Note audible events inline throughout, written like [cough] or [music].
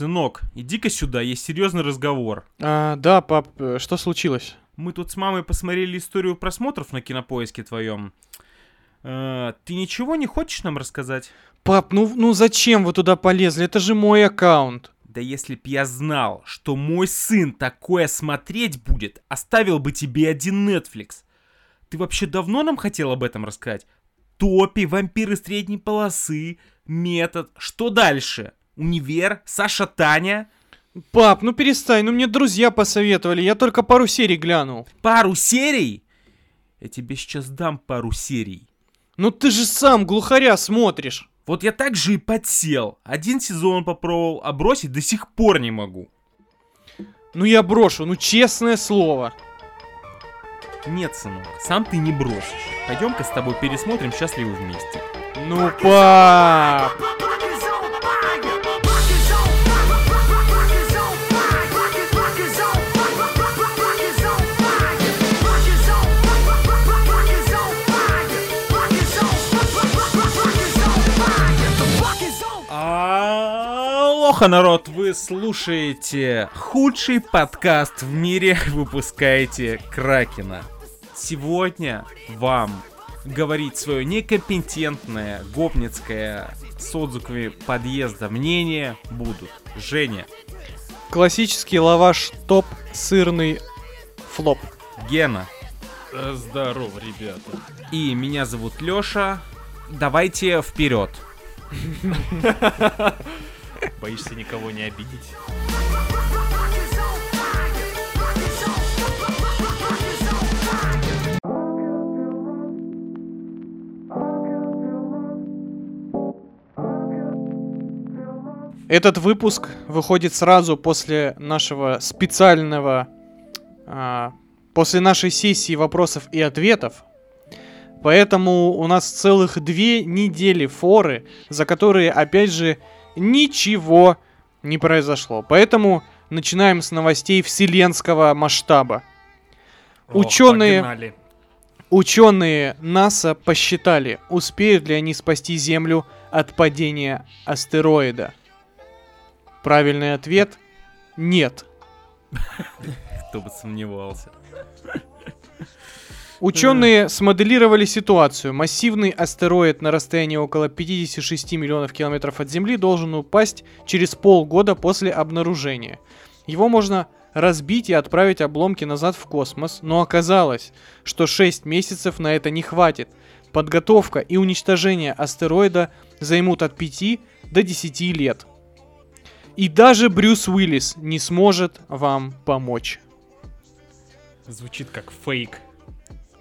Сынок, иди-ка сюда, есть серьезный разговор. А, да, пап, э, что случилось? Мы тут с мамой посмотрели историю просмотров на кинопоиске твоем. Э, ты ничего не хочешь нам рассказать? Пап, ну, ну зачем вы туда полезли? Это же мой аккаунт. Да если б я знал, что мой сын такое смотреть будет, оставил бы тебе один Netflix. Ты вообще давно нам хотел об этом рассказать? Топи, вампиры средней полосы, метод. Что дальше? Универ, Саша Таня? Пап, ну перестань, ну мне друзья посоветовали, я только пару серий глянул. Пару серий? Я тебе сейчас дам пару серий. Ну ты же сам глухаря смотришь. Вот я так же и подсел. Один сезон попробовал, а бросить до сих пор не могу. Ну я брошу, ну честное слово. Нет, сынок, сам ты не бросишь. Пойдем-ка с тобой пересмотрим «Счастливы вместе». Ну, пап! Алоха, народ! Вы слушаете худший подкаст в мире, [laughs] выпускаете Кракена. Сегодня вам говорить свое некомпетентное, гопницкое с отзывами подъезда мнение будут Женя, Классический лаваш топ сырный флоп. Гена Э, Здорово, ребята. и меня зовут Лёша. Давайте вперед. [laughs] Боишься никого не обидеть? Этот выпуск выходит сразу после нашего специального... а, после нашей сессии вопросов и ответов. Поэтому у нас целых две недели форы, за которые, опять же, ничего не произошло. Поэтому начинаем с новостей вселенского масштаба. О, Ученые- погнали. Ученые НАСА посчитали, успеют ли они спасти Землю от падения астероида. Правильный ответ – нет. [laughs] Кто бы сомневался. Ученые смоделировали ситуацию. Массивный астероид на расстоянии около 56 миллионов километров от Земли должен упасть через полгода после обнаружения. Его можно разбить и отправить обломки назад в космос, но оказалось, что 6 месяцев на это не хватит. Подготовка и уничтожение астероида займут от 5 до 10 лет. И даже Брюс Уиллис не сможет вам помочь. Звучит как фейк.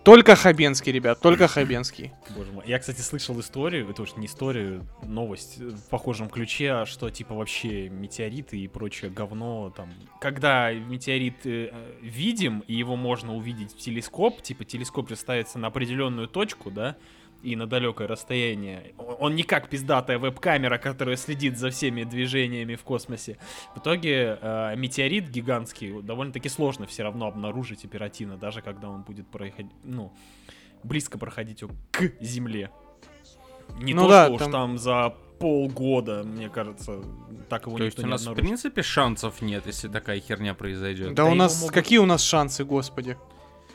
Только Хабенский, ребят, только Хабенский. Боже мой. Я, кстати, слышал историю, это уж не историю, новость э, в похожем ключе, что типа вообще метеориты и прочее говно там. Когда метеорит э, видим, и его можно увидеть в телескоп, типа телескоп приставится на определенную точку, да, и на далекое расстояние. Он не как пиздатая веб-камера, которая следит за всеми движениями в космосе. В итоге э, метеорит гигантский довольно-таки сложно все равно обнаружить оперативно, даже когда он будет проходить, ну, близко проходить к Земле. Не Ну то, да, что уж там- там за полгода, мне кажется, так его То есть никто у не нас в обнаружит. принципе шансов нет, если такая херня произойдет. Да, Да у нас могут- какие у нас шансы, господи?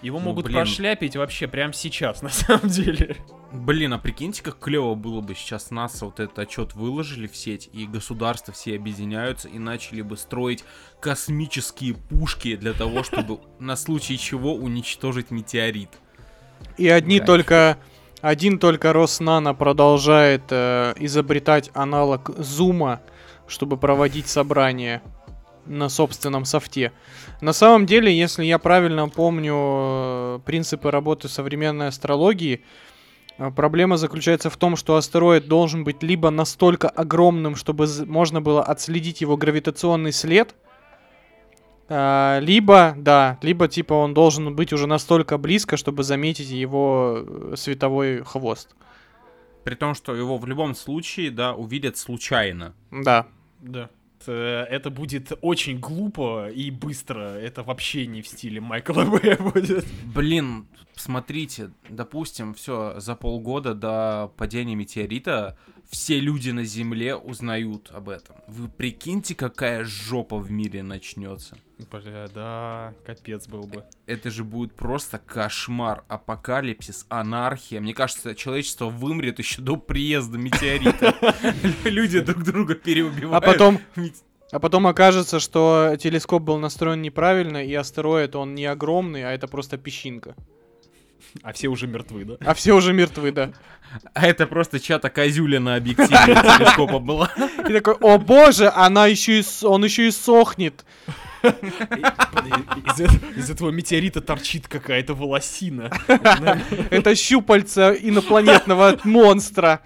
Его Ну, могут блин. прошляпить вообще прямо сейчас, [laughs] на самом деле. Блин, а прикиньте, как клево было бы сейчас НАСА вот этот отчет выложили в сеть, и государства все объединяются и начали бы строить космические пушки для того, чтобы [laughs] на случай чего уничтожить метеорит. И одни только... Один только Роснано продолжает э, изобретать аналог Зума, чтобы проводить собрания на собственном софте. На самом деле, если я правильно помню э, принципы работы современной астрологии, э, проблема заключается в том, что астероид должен быть либо настолько огромным, чтобы можно было отследить его гравитационный след, а, либо, да, либо типа он должен быть уже настолько близко, чтобы заметить его э, световой хвост. При том, что его в любом случае, да, увидят случайно. Да. Да. Э, Это будет очень глупо и быстро. Это вообще не в стиле Майкла Бэя будет. Блин, смотрите, допустим, все, за полгода до падения метеорита все люди на Земле узнают об этом. Вы прикиньте, какая жопа в мире начнется. Бля, да, капец был бы. Это же будет просто кошмар, апокалипсис, анархия. Мне кажется, человечество вымрет еще до приезда метеорита. [laughs] Люди друг друга переубивают. А потом, а потом окажется, что телескоп был настроен неправильно, и астероид, он не огромный, а это просто песчинка. А все уже мертвы, да? А все уже мертвы, да. А это просто чья-то козюля на объективе телескопа была. И такой, о боже, она еще и, с- он еще и сохнет. Из, из этого метеорита торчит какая-то волосина. Это щупальца инопланетного монстра.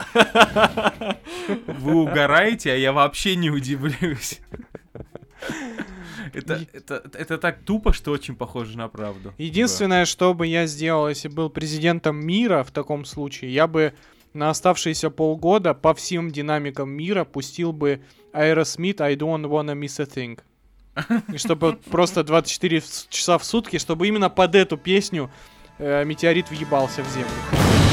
Вы угораете, а я вообще не удивлюсь. Это, это, это так тупо, что очень похоже на правду. Единственное, что бы я сделал, если был президентом мира в таком случае, я бы на оставшиеся полгода по всем динамикам мира пустил бы Aerosmith I don't wanna miss a thing. И чтобы просто 24 в- часа в сутки, чтобы именно под эту песню э, метеорит въебался в землю.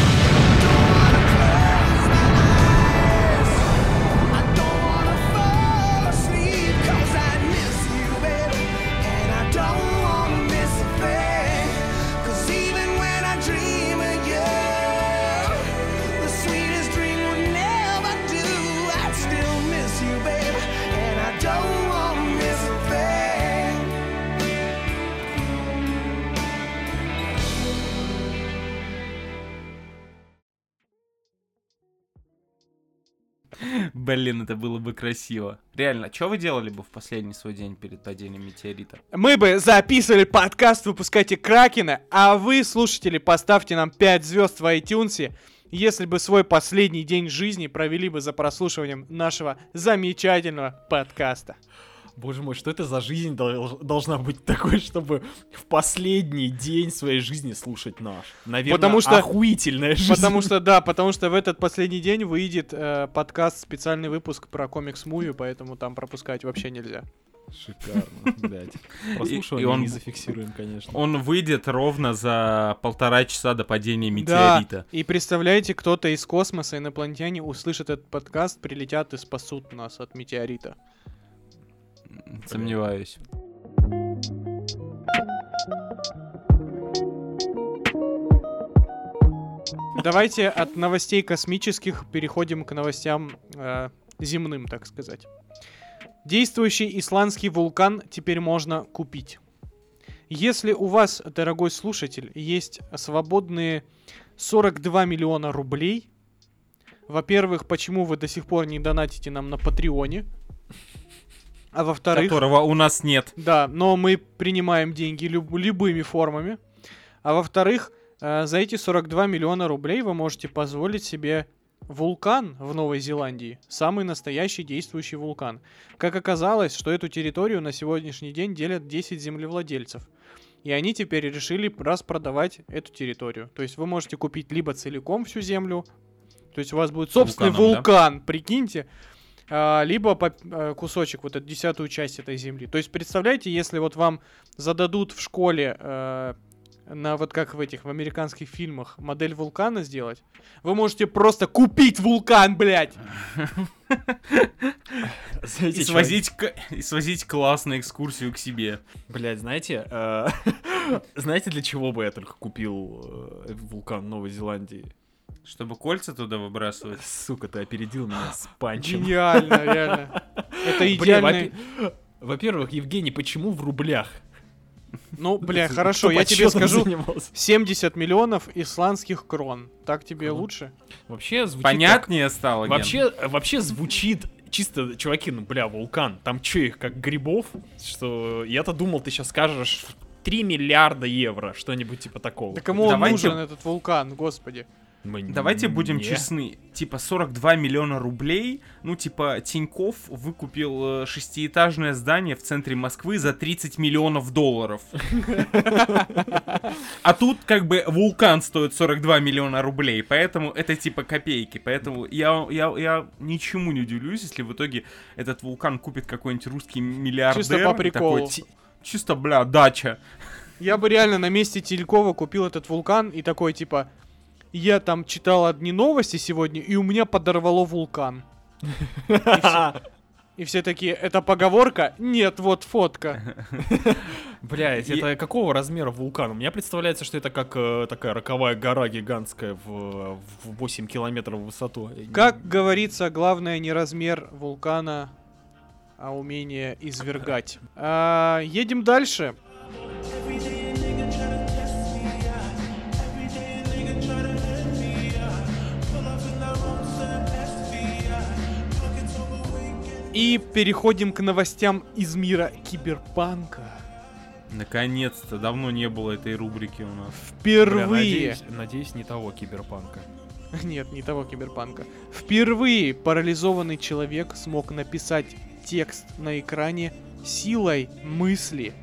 Блин, это было бы красиво. Реально, что вы делали бы в последний свой день перед падением метеорита? Мы бы записывали подкаст «Выпускайте Кракена», а вы, слушатели, поставьте нам 5 звезд в iTunes, если бы свой последний день жизни провели бы за прослушиванием нашего замечательного подкаста. Боже мой, что это за жизнь дол- должна быть такой, чтобы в последний день своей жизни слушать наш? Наверное, Потому что- охуительная жизнь. Потому что, да, потому что в этот последний день выйдет э, подкаст, специальный выпуск про комикс-муви, поэтому там пропускать вообще нельзя. Шикарно, блядь. Прослушивание и он- не зафиксируем, конечно. Он выйдет ровно за полтора часа до падения Да, метеорита. и представляете, кто-то из космоса, инопланетяне, услышит этот подкаст, прилетят и спасут нас от метеорита. Сомневаюсь. Давайте от новостей космических переходим к новостям э, земным, так сказать. Действующий исландский вулкан теперь можно купить. Если у вас, дорогой слушатель, есть свободные 42 миллиона рублей, во-первых, почему вы до сих пор не донатите нам на Патреоне? А во-вторых... Которого у нас нет. Да, но мы принимаем деньги люб- любыми формами. А во-вторых, э, за эти 42 миллиона рублей вы можете позволить себе вулкан в Новой Зеландии. Самый настоящий действующий вулкан. Как оказалось, что эту территорию на сегодняшний день делят 10 землевладельцев. И они теперь решили распродавать эту территорию. То есть вы можете купить либо целиком всю землю, то есть у вас будет собственный Вулканом, да? вулкан, прикиньте, а, либо по- э, кусочек, вот эту десятую часть этой земли. То есть представляете, если вот вам зададут в школе э, на вот как в этих в американских фильмах модель вулкана сделать, вы можете просто купить вулкан, блядь. Знаете, И свозить, к- и свозить класс на экскурсию к себе. Блядь, знаете, э, [laughs] знаете, для чего бы я только купил э, вулкан Новой Зеландии? Чтобы кольца туда выбрасывать. Сука, ты опередил меня с панчем. Гениально, реально. [laughs] Это во- Во-первых, Евгений, почему в рублях? Ну, [laughs] бля, хорошо, я тебе скажу. занимался? 70 миллионов исландских крон. Так тебе Крон. лучше? Вообще звучит Понятнее стало, Ген? Вообще, вообще звучит чисто, чуваки, ну, бля, вулкан, там чё их, как грибов? Что я-то думал, ты сейчас скажешь 3 миллиарда евро, что-нибудь типа такого. Да кому он Давайте- нужен, этот вулкан, господи? Давайте будем Мне. честны. Типа 42 миллиона рублей, ну типа Тиньков выкупил э, шестиэтажное здание в центре Москвы за 30 миллионов долларов. А тут как бы вулкан стоит 42 миллиона рублей, поэтому это типа копейки. Поэтому я, я, я ничему не удивлюсь, если в итоге этот вулкан купит какой-нибудь русский миллиардер. Чисто по приколу. такой, «Ти- Чисто, бля, дача. Я бы реально на месте Телькова купил этот вулкан и такой, типа, я там читал одни новости сегодня, и у меня подорвало вулкан. И [laughs] все, такие, это поговорка? Нет, вот фотка. [laughs] Блять, это какого размера вулкан? У меня представляется, что это как э, такая роковая гора гигантская в, в 8 километров в высоту. Как говорится, главное не размер вулкана, а умение извергать. А, едем дальше. И переходим к новостям из мира киберпанка. Наконец-то, давно не было этой рубрики у нас. Бля, Впервые. надеюсь, надеюсь, не того киберпанка. [laughs] Нет, не того киберпанка. Впервые парализованный человек смог написать текст на экране силой мысли.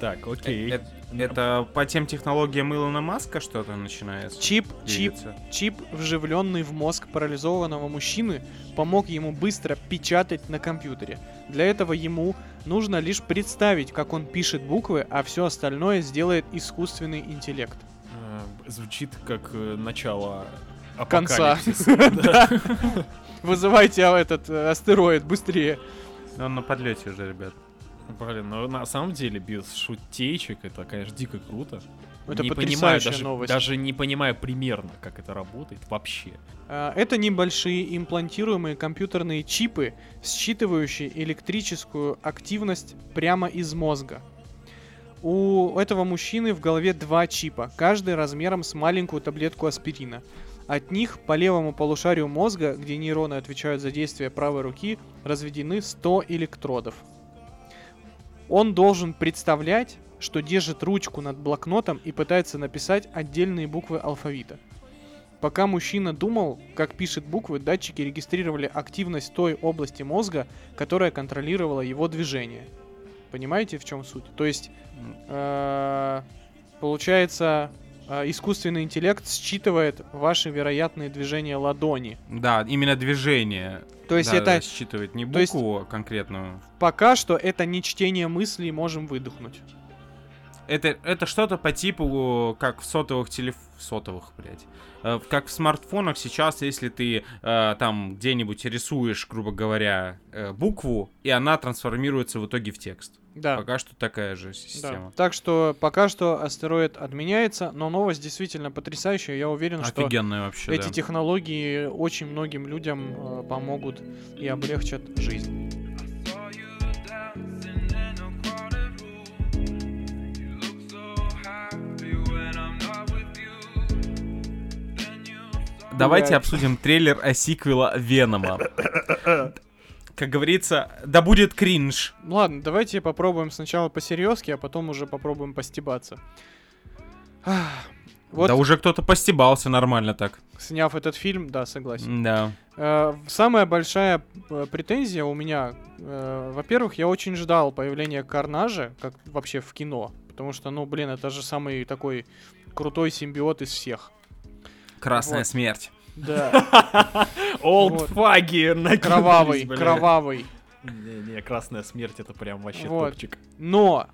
Так, окей. Э- Это по тем технологиям Илона Маска что-то начинается? Чип, чип, двигаться? чип, вживленный в мозг парализованного мужчины, помог ему быстро печатать на компьютере. Для этого ему нужно лишь представить, как он пишет буквы, а все остальное сделает искусственный интеллект. Э, Звучит как э, начало Конца. [laughs] Вызывайте а, этот э, астероид быстрее. Он на подлете уже, ребят. Блин, ну на самом деле без шутеечек это, конечно, дико круто. Это не понимаю, даже, новость. даже не понимаю примерно, как это работает вообще. А, Это небольшие имплантируемые компьютерные чипы, считывающие электрическую активность прямо из мозга. У этого мужчины в голове два чипа, каждый размером с маленькую таблетку аспирина. От них по левому полушарию мозга, где нейроны отвечают за действие правой руки, разведены 100 электродов. Он должен представлять, что держит ручку над блокнотом и пытается написать отдельные буквы алфавита. Пока мужчина думал, как пишет буквы, датчики регистрировали активность той области мозга, которая контролировала его движение. Понимаете, в чем суть? То есть, э, получается, искусственный интеллект считывает ваши вероятные движения ладони. Да, именно движение. То есть Да, это считывает не букву конкретную. пока что это не чтение мыслей, можем выдохнуть. Это, это что-то по типу, как в сотовых телеф... Сотовых, блядь. Э, Как в смартфонах сейчас, если ты э, там где-нибудь рисуешь, грубо говоря, э, букву, и она трансформируется в итоге в текст. Да. Пока что такая же Да. система. Так что пока что астероид отменяется, но новость действительно потрясающая. Я уверен, что Офигенная вообще, эти да. технологии очень многим людям э, помогут и облегчат жизнь. Давайте обсудим трейлер о сиквела Венома. Как говорится, да будет кринж. Ладно, давайте попробуем сначала по-серьезки, а потом уже попробуем постебаться. Вот, Да уже кто-то постебался нормально так. сняв этот фильм, да, согласен. Да. Э, самая большая э, претензия у меня, э, во-первых, я очень ждал появления Карнажа, как вообще в кино, потому что, ну, блин, это же самый такой крутой симбиот из всех. Красная Вот. смерть. Да, [laughs] Олдфаги накинулись, кровавый, кровавый. Не-не, красная смерть это прям вообще Вот. топчик. Но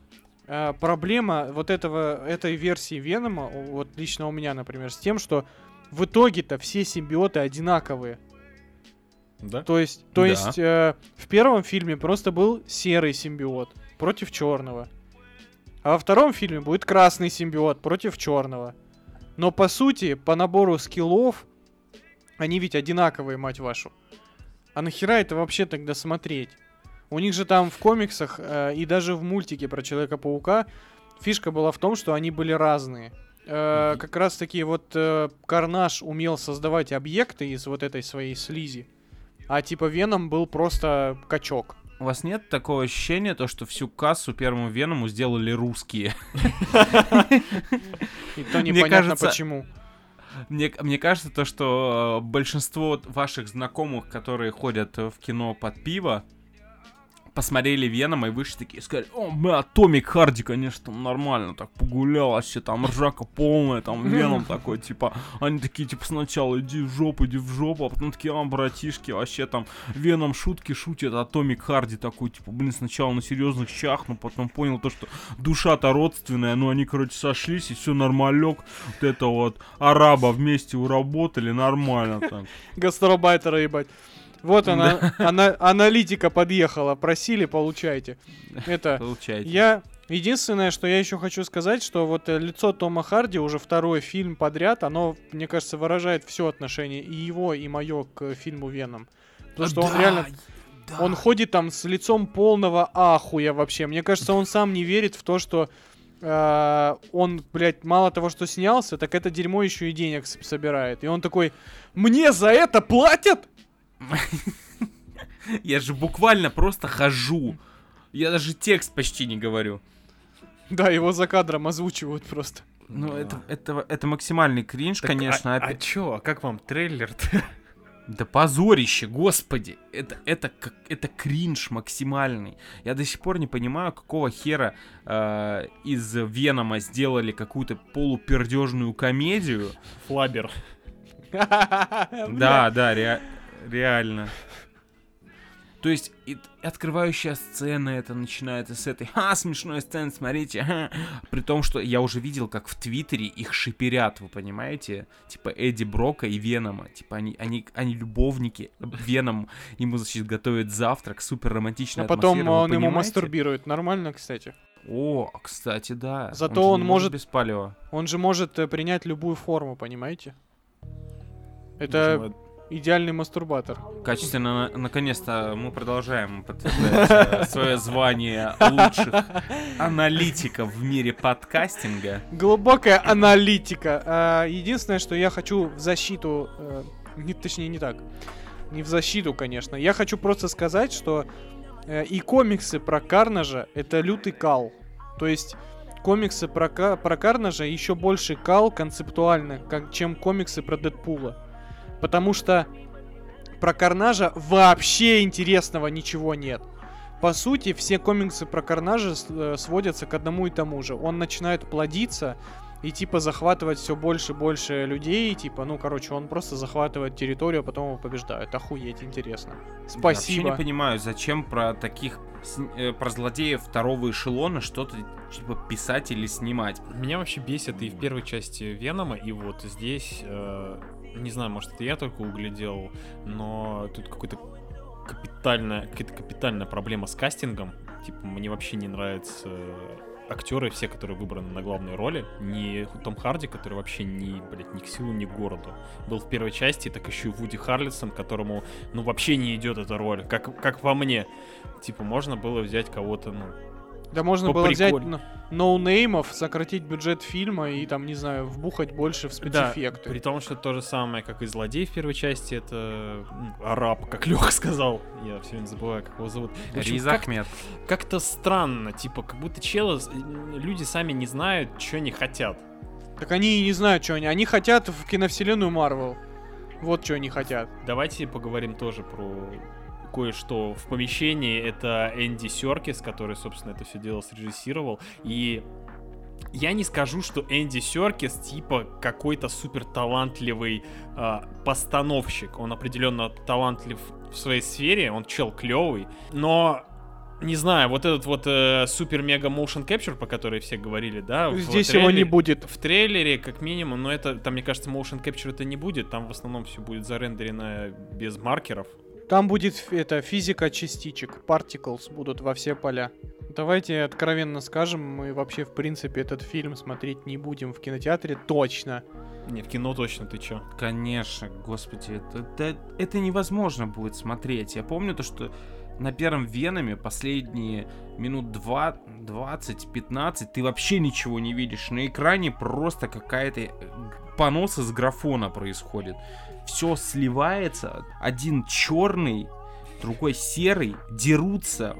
э, проблема вот этого, этой версии Венома, вот лично у меня, например, с тем, что в итоге-то все симбиоты одинаковые. Да? То есть, то Да. есть э, в первом фильме просто был серый симбиот против черного. А во втором фильме будет красный симбиот против черного. Но по сути, по набору скиллов, они ведь одинаковые, мать вашу. А нахера это вообще тогда смотреть? У них же там в комиксах э, и даже в мультике про Человека-паука фишка была в том, что они были разные. Э, как раз таки вот э, Карнаж умел создавать объекты из вот этой своей слизи. А типа Веном был просто качок. У вас нет такого ощущения, то, что всю кассу первому Веному сделали русские? И то непонятно почему. Мне, мне кажется, то, что э, большинство ваших знакомых, которые ходят э, в кино под пиво, посмотрели Венома и вышли такие, сказали, о, бля, Томик Харди, конечно, там нормально так погулял, вообще там ржака полная, там Веном [laughs] такой, типа, они такие, типа, сначала иди в жопу, иди в жопу, а потом такие, а, братишки, вообще там Веном шутки шутит, а Томик Харди такой, типа, блин, сначала на серьезных щах, но потом понял то, что душа-то родственная, ну, они, короче, сошлись, и все нормалек, вот это вот, араба вместе уработали, нормально так. [laughs] Гастробайтера, ебать. Вот она, ана- аналитика подъехала. Просили, получайте. Это, Получается. я... Единственное, что я еще хочу сказать, что вот э, лицо Тома Харди уже второй фильм подряд, оно, мне кажется, выражает все отношение и его, и мое к фильму Веном. Потому что он реально да. Он ходит там с лицом полного ахуя вообще. Мне кажется, он сам не верит в то, что э, он, блядь, мало того, что снялся, так это дерьмо еще и денег собирает. И он такой, мне за это платят? [laughs] Я же буквально просто хожу. Я даже текст почти не говорю. Да, его за кадром озвучивают просто. Ну, Да. это, это, это максимальный кринж, Так, конечно. А, опять- а чё, а как вам трейлер-то? Да позорище, господи. Это, это, как, это кринж максимальный. Я до сих пор не понимаю, какого хера э, из Венома сделали какую-то полупердежную комедию. Флабер. Да, да, ре- реально. То есть, и- открывающая сцена это начинается с этой «Ха, смешной сцены, смотрите!» ха». При том, что я уже видел, как в Твиттере их шиперят, вы понимаете? Типа Эдди Брока и Венома. Типа они, они, они любовники. Веном ему, значит, готовит завтрак, супер романтичная А потом он ему мастурбирует. Нормально, кстати. О, кстати, да. Зато же он не может- без палева. Он же может э, принять любую форму, понимаете? Это Почему? Идеальный мастурбатор. Качественно, на- наконец-то мы продолжаем подтверждать свое звание лучших аналитиков в мире подкастинга. Глубокая аналитика. А, единственное, что я хочу в защиту, э, не, точнее не так, не в защиту, конечно. Я хочу просто сказать, что э, и комиксы про Карнажа это лютый кал. То есть комиксы про, про Карнажа еще больше кал концептуально, как, чем комиксы про Дэдпула. Потому что про Карнажа вообще интересного ничего нет. По сути, все комиксы про Карнажа э, сводятся к одному и тому же. Он начинает плодиться и типа захватывать все больше и больше людей. Типа, ну, короче, он просто захватывает территорию, а потом его побеждает. Охуеть, интересно. Вообще Спасибо. не понимаю, зачем про таких, э, про злодеев второго эшелона что-то типа писать или снимать. Меня вообще бесит и в первой части Венома, и вот здесь, э, не знаю, может это я только углядел, но тут какой-то капитальная, какая-то капитальная проблема с кастингом. Типа, мне вообще не нравятся актеры, все, которые выбраны на главные роли. Не Том Харди, который вообще ни, блядь, ни к силу, ни к городу. Был в первой части, так еще и Вуди Харлисон, которому, ну, вообще не идет эта роль, как, как во мне. Типа, можно было взять кого-то, ну, Да можно было взять ноунеймов, сократить бюджет фильма и там, не знаю, вбухать больше в спецэффекты. при том, что то же самое, как и злодей в первой части, это араб, как Леха сказал. Я все время забываю, как его зовут. Риз Ахмед. как-то странно, типа, как будто челы, люди сами не знают, что они хотят. Так они и не знают, что они. Они хотят в киновселенную Марвел. Вот что они хотят. Давайте поговорим тоже про кое-что в помещении. Это Энди Серкис, который, собственно, это все дело срежиссировал. И я не скажу, что Энди Серкис типа какой-то супер талантливый а, постановщик. Он определенно талантлив в своей сфере, он чел клевый, но не знаю, вот этот вот э, супер-мега motion capture, по которой все говорили, да? в Здесь его не трейлере- будет. в трейлере, как минимум, но это, там, мне кажется, motion capture это не будет. Там в основном все будет зарендерено без маркеров. Там будет это физика частичек, particles будут во все поля. Давайте откровенно скажем, мы вообще в принципе этот фильм смотреть не будем в кинотеатре точно. Не, в кино точно, ты чё? Конечно, господи, это, это, это невозможно будет смотреть. Я помню то, что на первом Веноме последние минут 2, 20-15 ты вообще ничего не видишь. На экране просто какая-то э, г- понос из графона происходит. Все сливается. Один черный, другой серый, дерутся,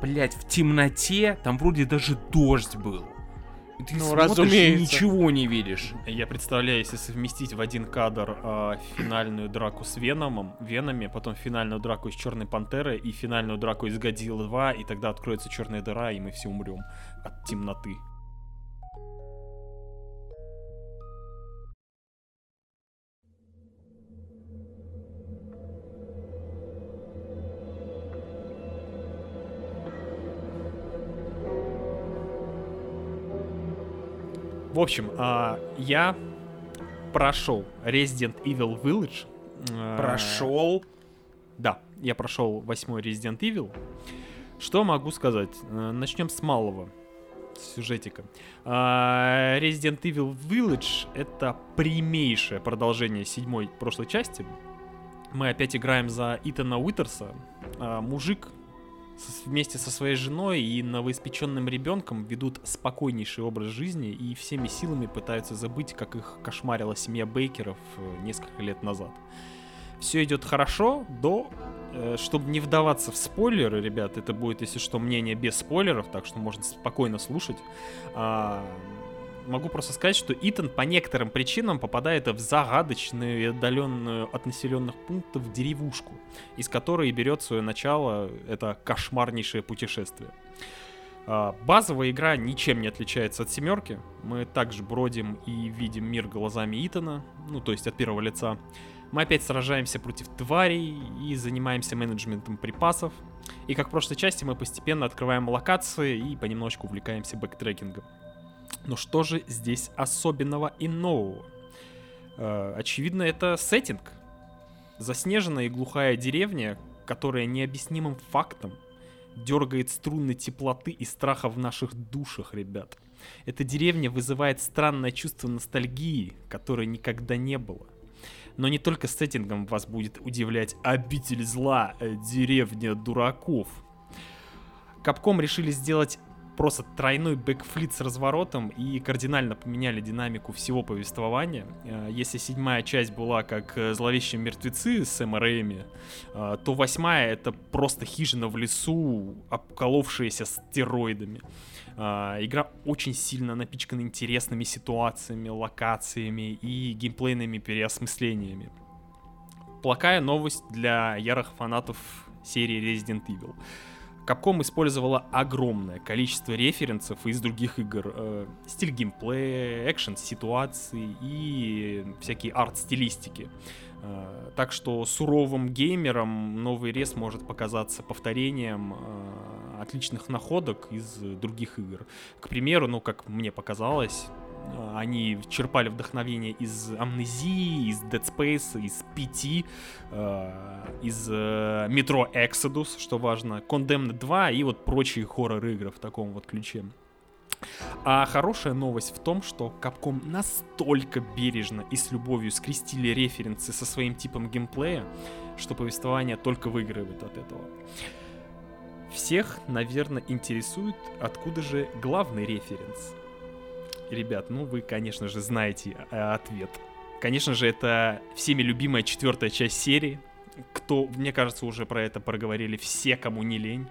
блять, в темноте. Там вроде даже дождь был. Ты Ну, смотришь и разумеется. ничего не видишь. Я представляю, если совместить в один кадр а, финальную драку с Веномом, Венами, потом финальную драку с Черной Пантерой и финальную драку из Годзиллы 2, и тогда откроется черная дыра, и мы все умрем от темноты. Общем, а, я прошел Resident Evil Village. А, Прошел. Да, я прошел восьмой Resident Evil. Что могу сказать? Э, Начнем с малого сюжетика. А, Resident Evil Village это прямейшее продолжение седьмой прошлой части. Мы опять играем за Итана Уитерса. Мужик вместе со своей женой и новоиспеченным ребенком ведут спокойнейший образ жизни и всеми силами пытаются забыть, как их кошмарила семья Бейкеров э, несколько лет назад. Все идет хорошо до Э, Чтобы не вдаваться в спойлеры, ребят, это будет, если что, мнение без спойлеров, так что можно спокойно слушать. Могу просто сказать, что Итан по некоторым причинам попадает в загадочную и отдаленную от населенных пунктов деревушку, из которой берет свое начало это кошмарнейшее путешествие. А, Базовая игра ничем не отличается от семерки. Мы также бродим и видим мир глазами Итана, ну то есть от первого лица. Мы опять сражаемся против тварей и занимаемся менеджментом припасов. И как в прошлой части мы постепенно открываем локации и понемножку увлекаемся бэктрекингом. Но что же здесь особенного и нового? Э, очевидно, это сеттинг. Заснеженная и глухая деревня, которая необъяснимым фактом дергает струны теплоты и страха в наших душах, ребят. Эта деревня вызывает странное чувство ностальгии, которой никогда не было. Но не только сеттингом вас будет удивлять обитель зла, э, деревня дураков. Капком решили сделать просто тройной бэкфлит с разворотом и кардинально поменяли динамику всего повествования. Э, Если седьмая часть была как э, зловещие мертвецы с Сэма Рэйми, э, то восьмая это просто хижина в лесу, обколовшаяся стероидами. Игра очень сильно напичкана интересными ситуациями, локациями и геймплейными переосмыслениями. Плохая новость для ярых фанатов серии Resident Evil. Capcom использовала огромное количество референсов из других игр. Э, стиль геймплея, экшен ситуации и всякие арт-стилистики. Э, так что суровым геймерам новый рез может показаться повторением э, отличных находок из других игр. К примеру, ну, как мне показалось, они черпали вдохновение из Амнезии, из Dead Space, из PT, э, из э, Metro Exodus, что важно, Condemned 2 и вот прочие хоррор-игры в таком вот ключе. А хорошая новость в том, что Capcom настолько бережно и с любовью скрестили референсы со своим типом геймплея, что повествование только выигрывает от этого. Всех, наверное, интересует, откуда же главный референс. Ребят, ну вы, конечно же, знаете э, ответ. Конечно же, это всеми любимая четвертая часть серии. Кто, мне кажется, уже про это проговорили все, кому не лень.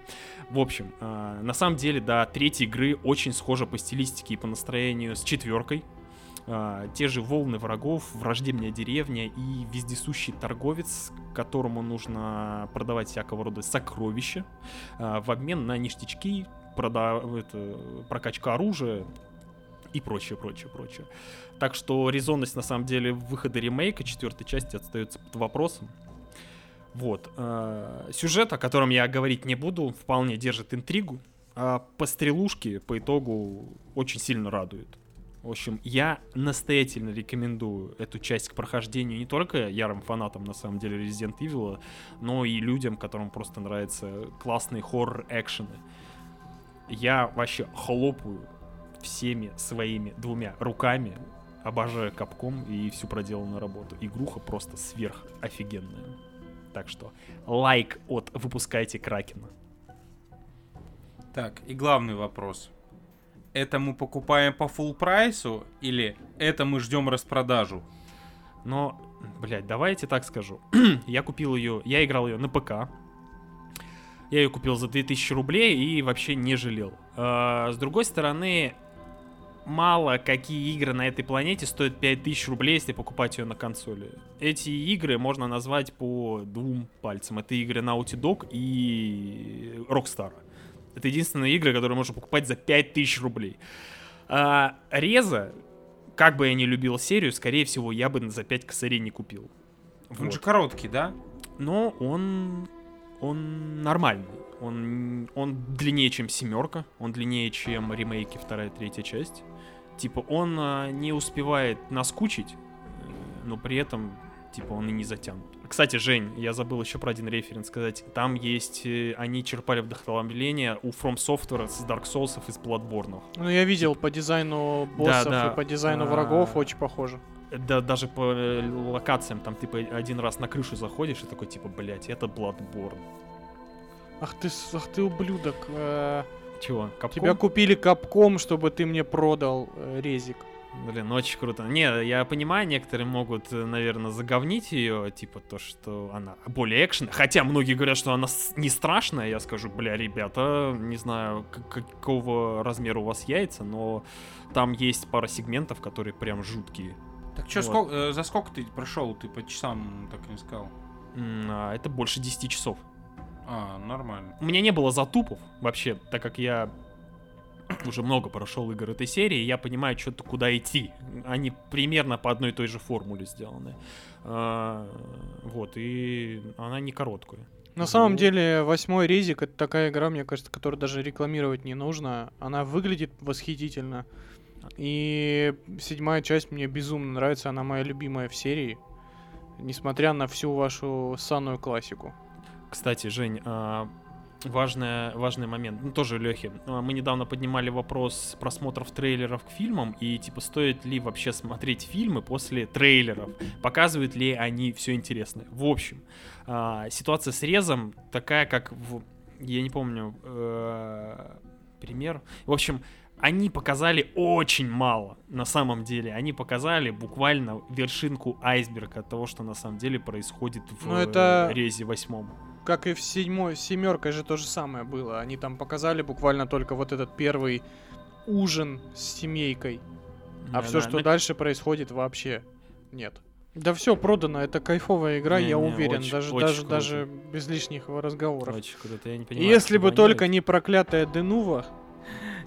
В общем, э, на самом деле, да, третьей игры очень схожа по стилистике и по настроению с четверкой. А, те же волны врагов, враждебная деревня и вездесущий торговец, которому нужно продавать всякого рода сокровища а, в обмен на ништячки, прода- это, прокачка оружия и прочее, прочее, прочее. Так что резонность на самом деле выхода ремейка четвертой части остается под вопросом. Вот. э, Сюжет, о котором я говорить не буду, вполне держит интригу. А пострелушки по итогу очень сильно радуют. В общем, я настоятельно рекомендую эту часть к прохождению не только ярым фанатам, на самом деле, Resident Evil, но и людям, которым просто нравятся классные хоррор-экшены. Я вообще хлопаю всеми своими двумя руками, обожаю Капком и всю проделанную работу. Игруха просто сверх офигенная. Так что лайк от «Выпускайте Кракена». Так, и главный вопрос. Это мы покупаем по full прайсу или это мы ждем распродажу? Но, блядь, давайте так скажу. [clears throat] я купил ее, я играл ее на ПК. Я ее купил за 2000 рублей и вообще не жалел. А, с другой стороны, мало какие игры на этой планете стоят 5000 рублей, если покупать ее на консоли. Эти игры можно назвать по двум пальцам. Это игры Naughty Dog и Rockstar. Это единственные игры, которые можно покупать за 5000 рублей. А, Реза, как бы я не любил серию, скорее всего, я бы за 5 косарей не купил. Он Вот. же короткий, да? Но он, он нормальный. Он, он длиннее, чем семерка. Он длиннее, чем ремейки вторая, третья часть. Типа он а, не успевает наскучить, э, но при этом типа он и не затянут. Кстати, Жень, я забыл еще про один референс сказать. Там есть, э, они черпали вдохновление у From Software с Dark Souls и с Bloodborne. Ну, я видел по дизайну боссов да. и по дизайну А. врагов, очень похоже. Да, даже по э, локациям, там, типа, один раз на крышу заходишь и такой, типа, блять, это Bloodborne. Ах ты, ах ты ублюдок. Э, Чего, Capcom? Тебя купили капком, чтобы ты мне продал э, резик. Блин, очень круто. Не, я понимаю, некоторые могут, наверное, заговнить ее, типа то, что она более экшен. Хотя многие говорят, что она не страшная. Я скажу, бля, ребята, не знаю, какого размера у вас яйца, но там есть пара сегментов, которые прям жуткие. Так что, Вот. за сколько ты прошел? Ты по часам так и не сказал. А это больше 10 часов. А, нормально. У меня не было затупов вообще, так как я уже много прошел игр этой серии, я понимаю, что-то куда идти. Они примерно по одной и той же формуле сделаны. А, вот, и она не короткая. На самом Ну. деле, восьмой резик это такая игра, мне кажется, которую даже рекламировать не нужно. Она выглядит восхитительно. И седьмая часть мне безумно нравится, она моя любимая в серии. Несмотря на всю вашу санную классику. Кстати, Жень, а, важная, важный момент, ну тоже Лехи. Мы недавно поднимали вопрос просмотров трейлеров к фильмам и типа стоит ли вообще смотреть фильмы после трейлеров, показывают ли они все интересное. В общем, а, ситуация с резом такая, как в, я не помню э, пример. В общем, они показали очень мало на самом деле. Они показали буквально вершинку айсберга того, что на самом деле происходит в Ну, это- э, резе восьмом. Как и в седьмой, семеркой же то же самое было. Они там показали буквально только вот этот первый ужин с семейкой. А все, что ну, дальше происходит, вообще нет. Да все продано, это кайфовая игра, я Не-не, уверен, очень- даже, очень даже, круто. даже без лишних разговоров. Очень круто, я не понимаю. Если бы только они- не проклятая Денува,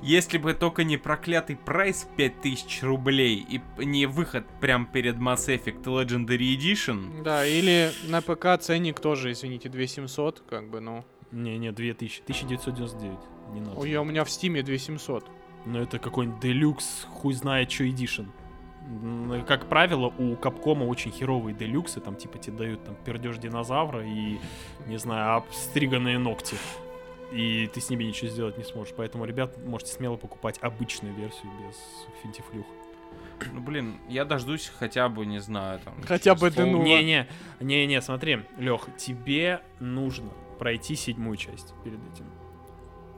Если бы только не проклятый прайс 5000 рублей и не выход прям перед Mass Effect Legendary Edition, да, или на ПК ценник тоже, извините, 2700, как бы, ну. Не-не, 2000, 1999, не надо. Ой, я у меня в стиме 2700. Но это какой-нибудь deluxe, хуй знает что edition. М, Как правило, у Капкома очень херовые делюксы, там типа тебе дают там пердеж динозавра и, не знаю, обстриганные ногти. И ты с ними ничего сделать не сможешь. Поэтому, ребят, можете смело покупать обычную версию без финтифлюх. ну блин, я дождусь хотя бы, не знаю, там... Хотя бы через пол- цену. Не-не, не-не, смотри, Лех, тебе нужно пройти седьмую часть перед этим.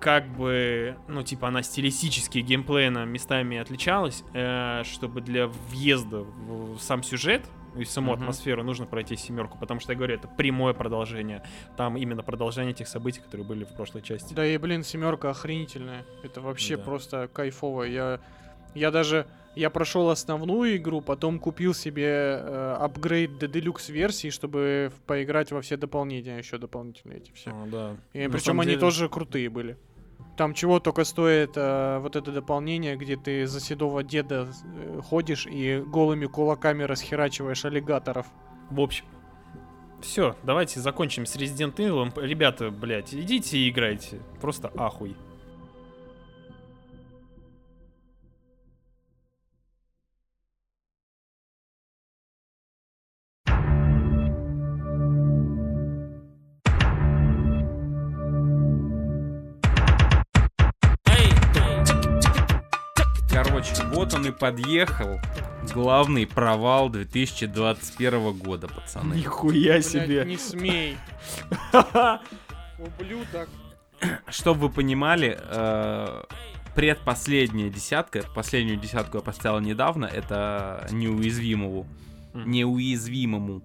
Как бы, ну, типа, она стилистически, геймплейно местами отличалась, э, чтобы для въезда в в сам сюжет и саму Мгм. атмосферу нужно пройти семерку, потому что, я говорю, это прямое продолжение. Там именно продолжение тех событий, которые были в прошлой части. Да и, блин, семерка охренительная. Это вообще Да. просто кайфово. Я, я даже, я прошел основную игру, потом купил себе э, апгрейд до делюкс версии, чтобы поиграть во все дополнения, еще дополнительные эти все. А, да. И причем самом они деле- тоже крутые были. Там чего только стоит э, вот это дополнение, где ты за седого деда э, ходишь и голыми кулаками расхерачиваешь аллигаторов. В общем, все, давайте закончим с Resident Evil. Ребята, блядь, идите и играйте. Просто ахуй. Подъехал. Главный провал 2021 года, пацаны. Нихуя Блядь, не смей. [laughs] Ублюдок. Чтобы вы понимали, э, предпоследняя десятка, последнюю десятку я поставил недавно, это неуязвимому. Неуязвимому.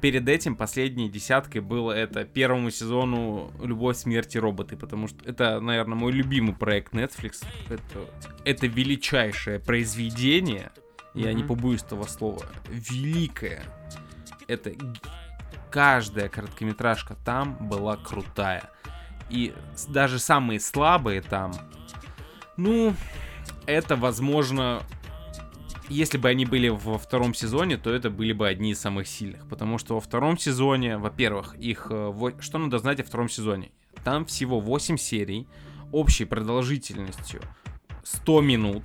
Перед этим последней десяткой было это первому сезону «Любовь, смерть и роботы», потому что это, наверное, мой любимый проект Netflix. Это, это величайшее произведение, я не побоюсь этого слова, великое. Это каждая короткометражка там была крутая. И даже самые слабые там, ну, это, возможно, если бы они были во втором сезоне, то это были бы одни из самых сильных. Потому что во втором сезоне, во-первых, их... э, Что надо знать о втором сезоне? Там всего 8 серий, общей продолжительностью 100 минут.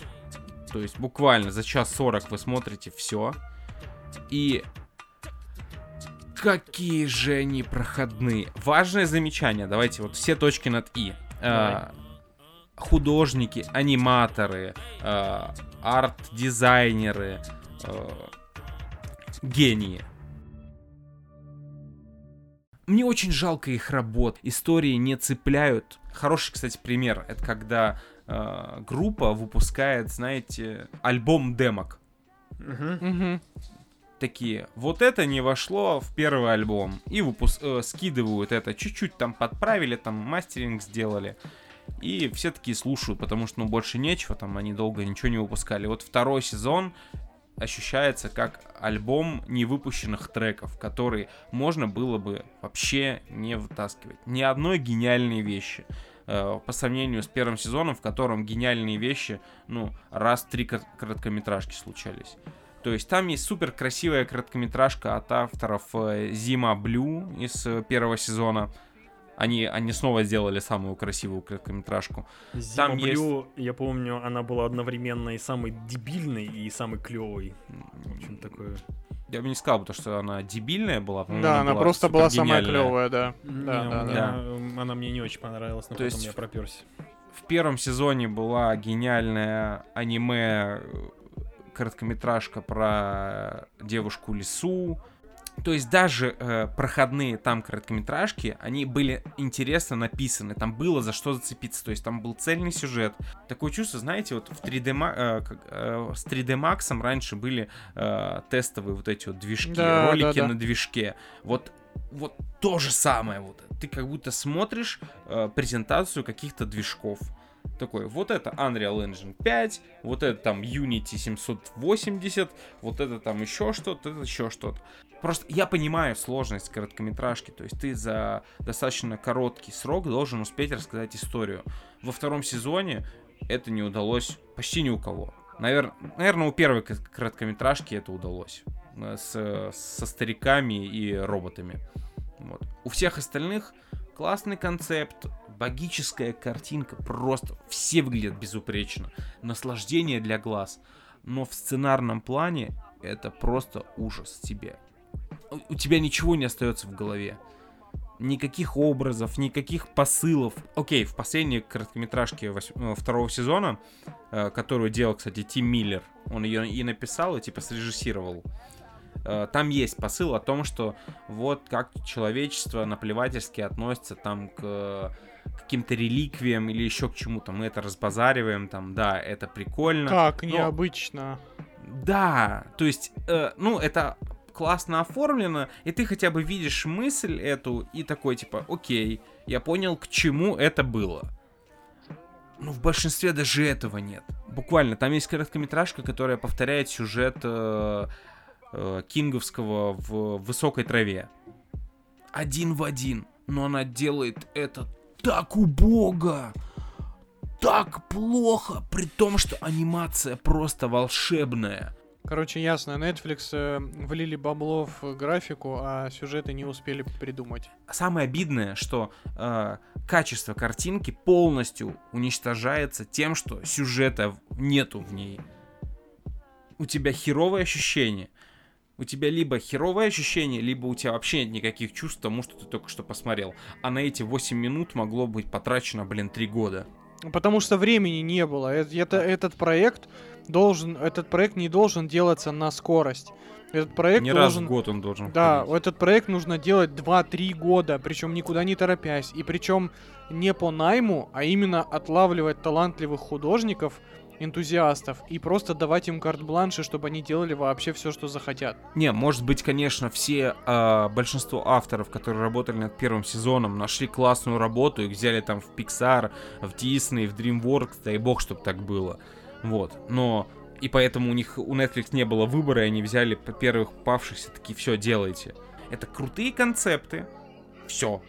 То есть буквально за час 40 вы смотрите все. И какие же они проходные. Важное замечание. Давайте вот все точки над «и». Давай. Художники, аниматоры, э, арт-дизайнеры, э, гении. Мне очень жалко их работ. Истории не цепляют. Хороший, кстати, пример. Это когда э, группа выпускает, знаете, альбом демок. Такие, вот это не вошло в первый альбом. И выпус- э, скидывают это. Чуть-чуть там подправили, там мастеринг сделали. И все такие слушают, потому что, ну, больше нечего, там они долго ничего не выпускали. Вот второй сезон ощущается как альбом невыпущенных треков, который можно было бы вообще не вытаскивать. Ни одной гениальной вещи. Э, По сравнению с первым сезоном, в котором гениальные вещи, ну, раз три кор- короткометражки случались. То есть там есть супер красивая короткометражка от авторов э, Зима Блю из э, первого сезона. Они, они снова сделали самую красивую короткометражку. Зима Там Блю, я помню, она была одновременно и самой дебильной, и самой клевой. В общем, такое. Я бы не сказал, потому что она дебильная была. Да, она просто была самая клевая, да. Не, Да, Она мне не очень понравилась, но То потом есть я проперся. В первом сезоне была гениальная аниме э, короткометражка про девушку лису. То есть даже э, проходные там короткометражки, они были интересно написаны, там было за что зацепиться, то есть там был цельный сюжет. Такое чувство, знаете, вот в 3D, ма- э, э, с 3D Max раньше были э, тестовые вот эти вот движки, Да, ролики да, да. на движке. Вот, вот то же самое, вот. Ты как будто смотришь э, презентацию каких-то движков такой, вот это Unreal Engine 5, вот это там Unity 780, вот это там еще что-то, это еще что-то. Просто я понимаю сложность короткометражки, то есть ты за достаточно короткий срок должен успеть рассказать историю. Во втором сезоне это не удалось почти ни у кого. Навер... Наверное, у первой короткометражки это удалось. э, С, со стариками и роботами. Вот. У всех остальных классный концепт, богическая картинка, просто все выглядят безупречно. Наслаждение для глаз. Но в сценарном плане это просто ужас тебе. У- тебя ничего не остается в голове. Никаких образов, никаких посылов. Окей, в последней короткометражке вось- э, второго сезона, э, которую делал, кстати, Тим Миллер, он ее и написал, и типа срежиссировал. Э, Там есть посыл о том, что вот как человечество наплевательски относится там к каким-то реликвиям или еще к чему-то. Мы это разбазариваем, там, да, это прикольно. Как но- необычно. Да, то есть, э, ну, это классно оформлено, и ты хотя бы видишь мысль эту и такой, типа, окей, я понял, к чему это было. Но в большинстве даже этого нет. Буквально, там есть короткометражка, которая повторяет сюжет э, э, Кинговского в высокой траве. Один в один. Но она делает это так убого, так плохо, при том, что анимация просто волшебная. Короче, ясно, Netflix э, влили бабло в графику, а сюжеты не успели придумать. Самое обидное, что э, качество картинки полностью уничтожается тем, что сюжета нету в ней. У тебя херовое ощущение. У тебя либо херовое ощущение, либо у тебя вообще нет никаких чувств тому, что ты только что посмотрел. А на эти 8 минут могло быть потрачено, блин, 3 года. Потому что времени не было. Э- Это, этот проект должен, этот проект не должен делаться на скорость. Этот проект Не раз должен... в год он должен Да, входить. этот проект нужно делать 2-3 года, причем никуда не торопясь. И причем не по найму, а именно отлавливать талантливых художников энтузиастов и просто давать им карт-бланши, чтобы они делали вообще все, что захотят. Не, может быть, конечно, все, а, большинство авторов, которые работали над первым сезоном, нашли классную работу, их взяли там в Pixar, в Disney, в DreamWorks, дай бог, чтобы так было. Вот, но... И поэтому у них, у Netflix не было выбора, и они взяли первых павшихся, такие, все, делайте. Это крутые концепты, все.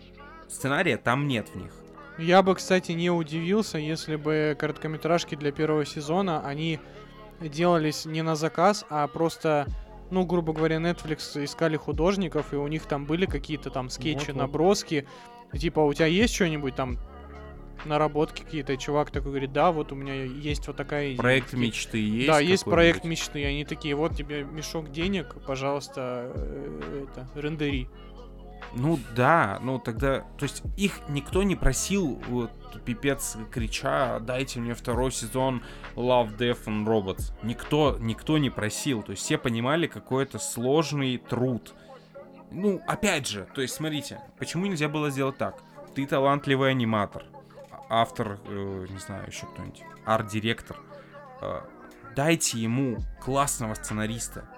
Сценария там нет в них. Я бы, кстати, не удивился, если бы короткометражки для первого сезона, они делались не на заказ, а просто, ну, грубо говоря, Netflix искали художников, и у них там были какие-то там скетчи, Вот-вот. наброски. Типа, у тебя есть что-нибудь там, наработки какие-то, и чувак такой говорит, да, вот у меня есть вот такая идея. Проект Такие, мечты есть? Да, есть проект мечты, и они такие, вот тебе мешок денег, пожалуйста, э, это, рендери. Ну да, ну тогда, то есть их никто не просил, вот, пипец крича, дайте мне второй сезон Love, Death and Robots. Никто, никто не просил, то есть все понимали, какой это сложный труд. Ну, опять же, то есть смотрите, почему нельзя было сделать так? Ты талантливый аниматор, автор, э, не знаю, еще кто-нибудь, арт-директор. Э, дайте ему классного сценариста,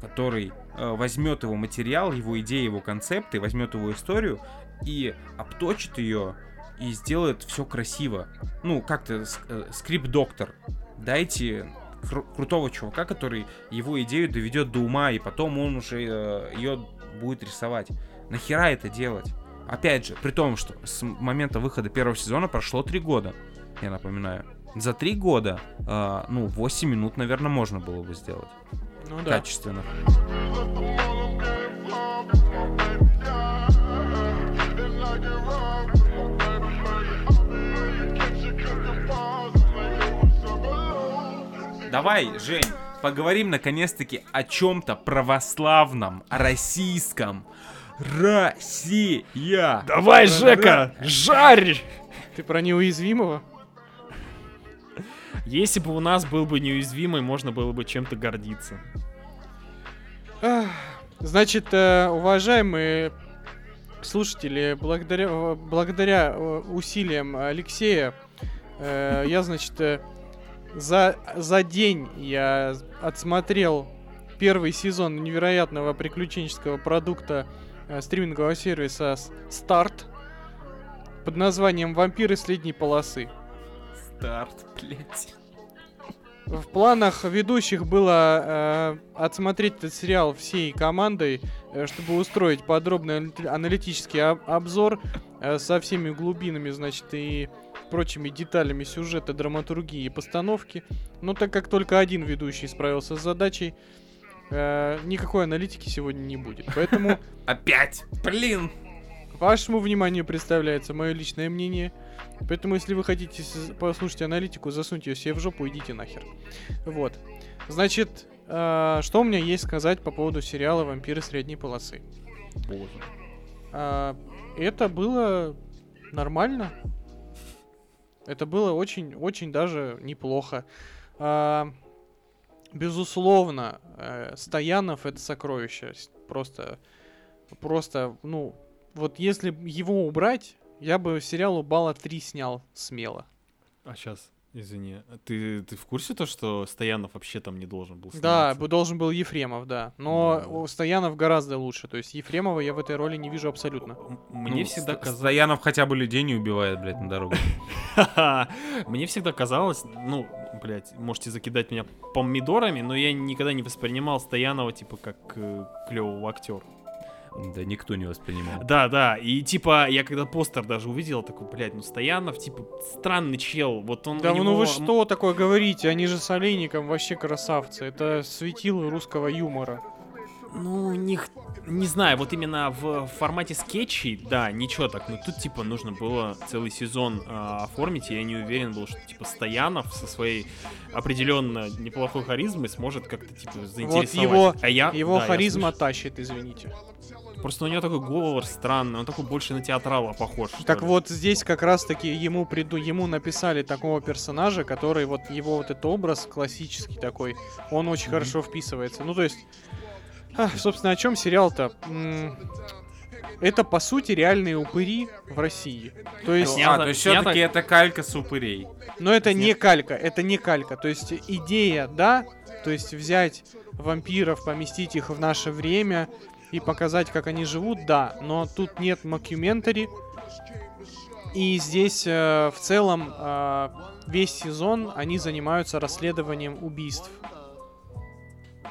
который э, возьмет его материал, его идеи, его концепты, возьмет его историю и обточит ее и сделает все красиво. Ну, как-то э, скрипт-доктор. Дайте кру- крутого чувака, который его идею доведет до ума, и потом он уже ее будет рисовать. Нахера это делать? Опять же, при том, что с момента выхода первого сезона прошло три года, я напоминаю. За три года, э, ну, 8 минут, наверное, можно было бы сделать Ну да. качественно. Давай, Жень, поговорим наконец-таки о чем-то православном, российском. Россия! Давай, Жека, жарь! Ты про неуязвимого? Если бы у нас был бы неуязвимый, можно было бы чем-то гордиться. Значит, э, уважаемые слушатели, благодаря, э, благодаря э, усилиям Алексея, я, значит, за, за день я отсмотрел первый сезон невероятного приключенческого продукта стримингового сервиса с- Старт под названием «Вампиры средней полосы». Старт, блядь. В планах ведущих было э, отсмотреть этот сериал всей командой, э, чтобы устроить подробный аналити- аналитический об- обзор э, со всеми глубинами, значит, и прочими деталями сюжета, драматургии и постановки. Но так как только один ведущий справился с задачей, э, никакой аналитики сегодня не будет. Поэтому [laughs] Опять! Блин! Вашему вниманию представляется мое личное мнение. Поэтому, если вы хотите послушать аналитику, засуньте ее себе в жопу, идите нахер. Вот. Значит, э, что у меня есть сказать по поводу сериала «Вампиры средней полосы»? Боже. А, это было нормально. Это было очень-очень даже неплохо. А, безусловно, э, Стоянов это сокровище. Просто, просто, ну, вот если его убрать, я бы сериалу балла 3 снял смело. А сейчас, извини, ты, ты в курсе то, что Стоянов вообще там не должен был Да, сниматься? бы должен был Ефремов, да. Но Да. у Стоянов гораздо лучше. То есть Ефремова я в этой роли не вижу абсолютно. М- Мне Ну, всегда казалось... Стоянов хотя бы людей не убивает, блядь, на дороге. [laughs] Мне всегда казалось, ну, блядь, можете закидать меня помидорами, но я никогда не воспринимал Стоянова, типа, как клевого актера. Да никто не воспринимал. Да, да, и типа, я когда постер даже увидел, такой, блядь, ну Стоянов, типа, странный чел, вот он Да у ну него- вы что такое говорите? Они же с Олейником вообще красавцы. Это светило русского юмора. Ну, них, не знаю, вот именно в формате скетчей, да, ничего так, но тут, типа, нужно было целый сезон а, оформить, и я не уверен был, что, типа, Стоянов со своей определенно неплохой харизмой сможет как-то, типа, заинтересовать. его- а я, Его да, я харизма тащит, извините. Просто у него такой говор странный, он такой больше на театрала похож. Так ли. вот здесь как раз таки ему приду, ему написали такого персонажа, который вот его вот этот образ классический такой, он очень хорошо вписывается. Ну то есть, а, собственно, о чем сериал-то? М, это по сути реальные упыри в России. То есть, Ну, а, так- то есть все-таки так- это калька с упырей. но это не калька, это не калька. То есть идея, да, то есть взять вампиров, поместить их в наше время и показать, как они живут, да. Но тут нет мокюментари. И здесь э, в целом э, весь сезон они занимаются расследованием убийств.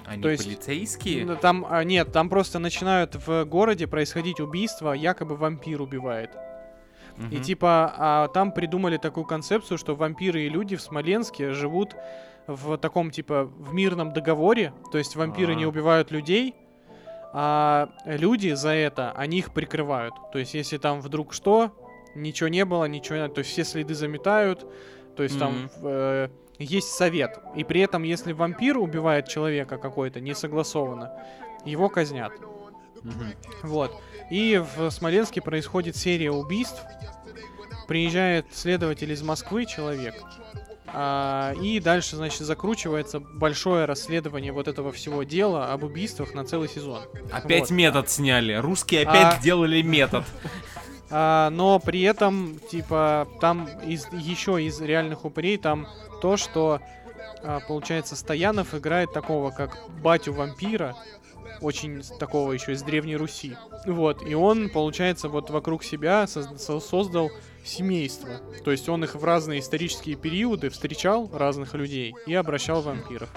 Они То есть- полицейские? Там а, нет, там просто начинают в городе происходить убийства, якобы вампир убивает. И Мгм. типа а, там придумали такую концепцию, что вампиры и люди в Смоленске живут в таком типа в мирном договоре, то есть вампиры А. не убивают людей, а люди за это они их прикрывают. То есть если там вдруг что, ничего не было, ничего, то есть все следы заметают, то есть там Мгм. э, есть совет. И при этом если вампир убивает человека какой-то не согласованно, его казнят. Мгм. Вот. И в Смоленске происходит серия убийств. Приезжает следователь из Москвы, человек. А, и дальше, значит, закручивается большое расследование вот этого всего дела об убийствах на целый сезон. Опять Вот. метод сняли. Русские опять А- сделали метод. [laughs] А, но при этом, типа, там из, еще из реальных упырей там то, что, а, получается, Стоянов играет такого, как батю вампира, очень такого еще из Древней Руси. Вот, и он, получается, вот вокруг себя соз- со- создал семейство. То есть он их в разные исторические периоды встречал, разных людей, и обращал вампиров.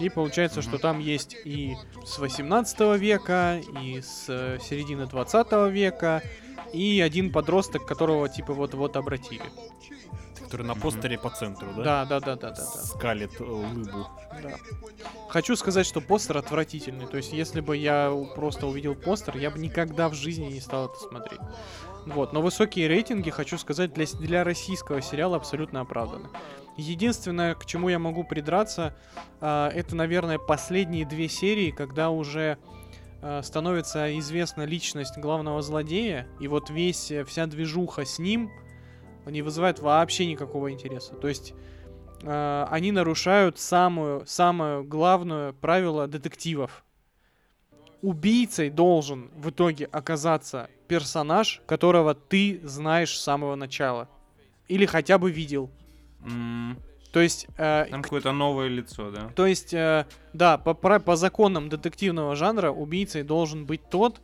И получается, что там есть и с 18 века, и с э, середины 20 века, и один подросток, которого типа вот-вот обратили. Который на постере по центру, да? Да, да, да, да, да, да. Скалит э, лыбу. да. Хочу сказать, что постер отвратительный. То есть, если бы я просто увидел постер, я бы никогда в жизни не стал это смотреть. Вот, но высокие рейтинги, хочу сказать, для, для российского сериала абсолютно оправданы. Единственное, к чему я могу придраться, а, это, наверное, последние две серии, когда уже а, становится известна личность главного злодея, и вот весь, э, вся движуха с ним не вызывает вообще никакого интереса. То есть э, они нарушают самую, самое главное правило детективов. Убийцей должен в итоге оказаться персонаж, которого ты знаешь с самого начала. Или хотя бы видел. М, То есть, э, Там какое-то новое лицо, да? то есть, э, да, по, по законам детективного жанра убийцей должен быть тот,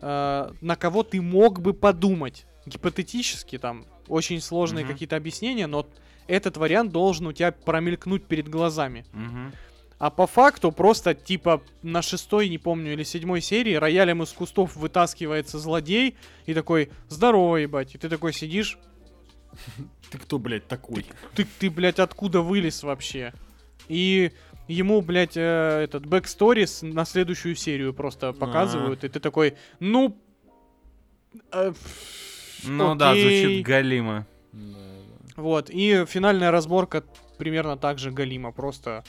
э, на кого ты мог бы подумать. Гипотетически там очень сложные Мгм. какие-то объяснения, но этот вариант должен у тебя промелькнуть перед глазами. Мгм. А по факту просто типа на шестой, не помню, или седьмой серии роялем из кустов вытаскивается злодей и такой «Здорово, ебать!» И ты такой сидишь, [laughs] Ты кто, блядь, такой? ты, ты, блядь, откуда вылез вообще? И ему, блядь, э, этот backstories на следующую серию просто показывают, и ты такой, ну... э, Ну да, окей». звучит галимо. Вот, и финальная разборка примерно так же галима, просто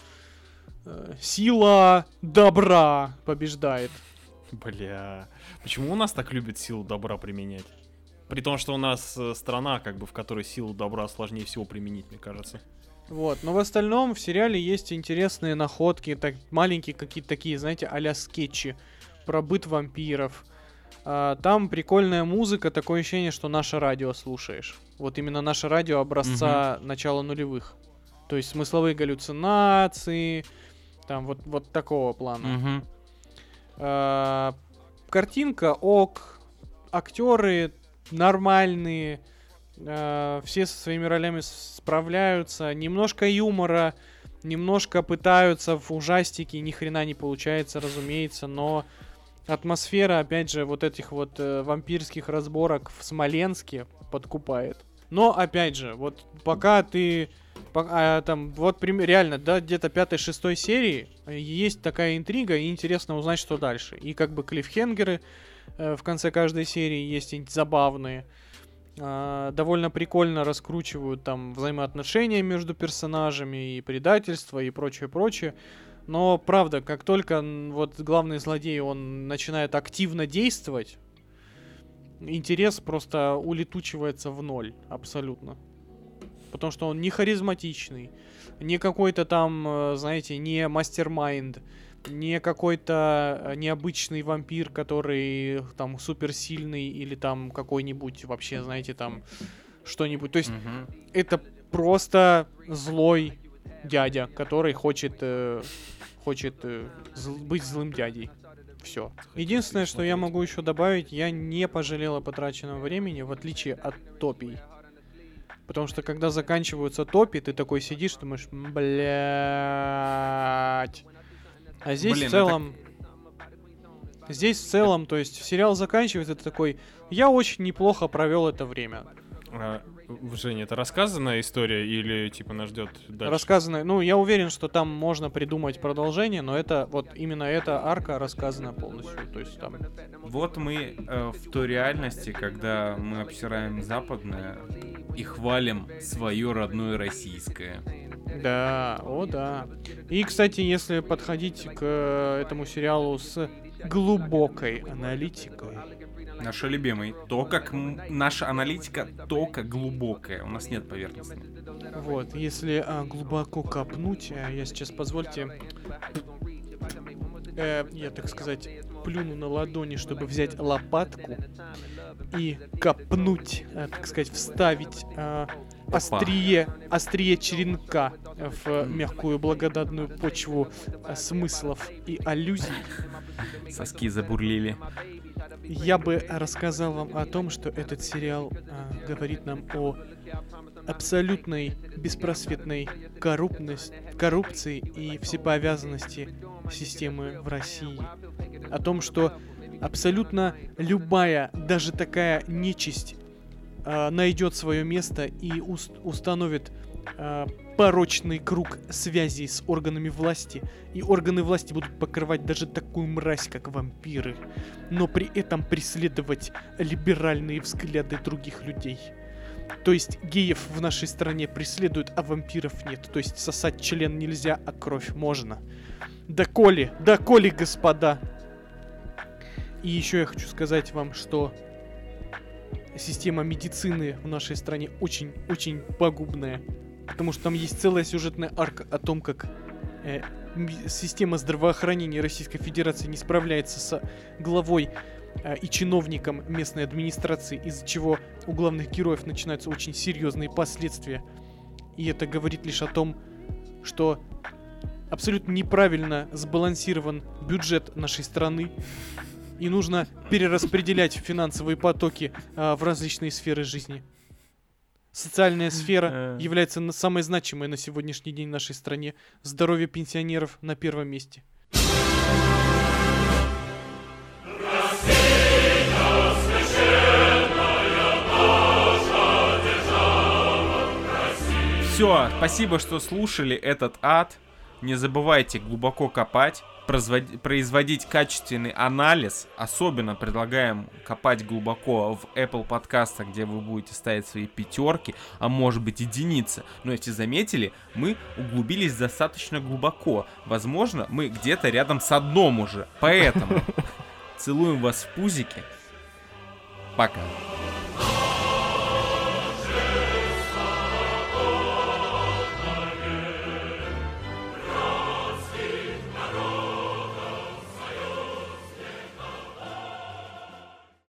э, сила добра побеждает. Бля. Почему у нас так любят силу добра применять? При том, что у нас э, страна, как бы, в которой силу добра сложнее всего применить, мне кажется. Вот, но в остальном в сериале есть интересные находки, так, маленькие какие-то такие, знаете, а скетчи про быт вампиров. А, там прикольная музыка, такое ощущение, что наше радио слушаешь. Вот именно наше радио образца начала нулевых. То есть смысловые галлюцинации, там вот, вот такого плана. Мгм. А, картинка ок, актеры нормальные, а, все со своими ролями справляются, немножко юмора, немножко пытаются в ужастике, ни хрена не получается, разумеется, но атмосфера, опять же, вот этих вот э, вампирских разборок в Смоленске подкупает. Но, опять же, вот пока ты... по- а, там, вот реально, да, где-то пятой-шестой серии э, есть такая интрига, и интересно узнать, что дальше. И как бы клиффхенгеры э, в конце каждой серии есть забавные. А, довольно прикольно раскручивают там взаимоотношения между персонажами и предательство и прочее, прочее. Но правда, как только вот главный злодей он начинает активно действовать, интерес просто улетучивается в ноль абсолютно. Потому что он не харизматичный, не какой-то там, э, знаете, не мастер-майнд, не какой-то э, необычный вампир, который там суперсильный или там какой-нибудь вообще, знаете, там что-нибудь. То есть Мгм. это просто злой дядя, который хочет, э, хочет э, быть злым дядей. Все. Единственное, что я могу еще добавить, я не пожалел о потраченном времени, в отличие от топий. Потому что когда заканчиваются топи, ты такой сидишь, думаешь, блять. А здесь Блин, в это- целом... Здесь в целом, то есть сериал заканчивается, ты такой, я очень неплохо провел это время. В- Женя, это рассказанная история или типа нас ждет дальше? Рассказано, ну, я уверен, что там можно придумать продолжение, но это вот именно эта арка рассказана полностью. То есть там. Вот мы э, в той реальности, когда мы обсираем западное и хвалим свое родное российское. Да, о да. И, кстати, если подходить к э, этому сериалу с глубокой аналитикой. Наша любимый. То, как наша аналитика, только глубокая. У нас нет поверхностной. Вот, если а, глубоко копнуть, а, я сейчас позвольте. э, я, так сказать, плюну на ладони, чтобы взять лопатку и копнуть, э, так сказать, вставить а, острие, острие черенка в мягкую благодатную почву а, смыслов и аллюзий. Соски забурлили. Я бы рассказал вам о том, что этот сериал а, говорит нам о абсолютной беспросветной корруптность, коррупции и всеповязанности системы в России. О том, что абсолютно любая, даже такая нечисть а, найдет свое место и ус- установит а, порочный круг связей с органами власти, и органы власти будут покрывать даже такую мразь, как вампиры, но при этом преследовать либеральные взгляды других людей. То есть геев в нашей стране преследуют, а вампиров нет. То есть сосать член нельзя, а кровь можно. Да коли, да коли, господа. И еще я хочу сказать вам, что система медицины в нашей стране очень-очень пагубная. Потому что там есть целая сюжетная арка о том, как э, система здравоохранения Российской Федерации не справляется с главой э, и чиновником местной администрации, из-за чего у главных героев начинаются очень серьезные последствия. И это говорит лишь о том, что абсолютно неправильно сбалансирован бюджет нашей страны. И нужно перераспределять финансовые потоки а, в различные сферы жизни. Социальная сфера Э. является самой значимой на сегодняшний день в нашей стране. Здоровье пенсионеров на первом месте. Все, спасибо, что слушали этот ад. Не забывайте глубоко копать, производить качественный анализ. Особенно предлагаем копать глубоко в Apple подкастах, где вы будете ставить свои пятерки, а может быть единицы. Но если заметили, мы углубились достаточно глубоко. Возможно, мы где-то рядом с дном уже. Поэтому [laughs] целуем вас в пузике. Пока.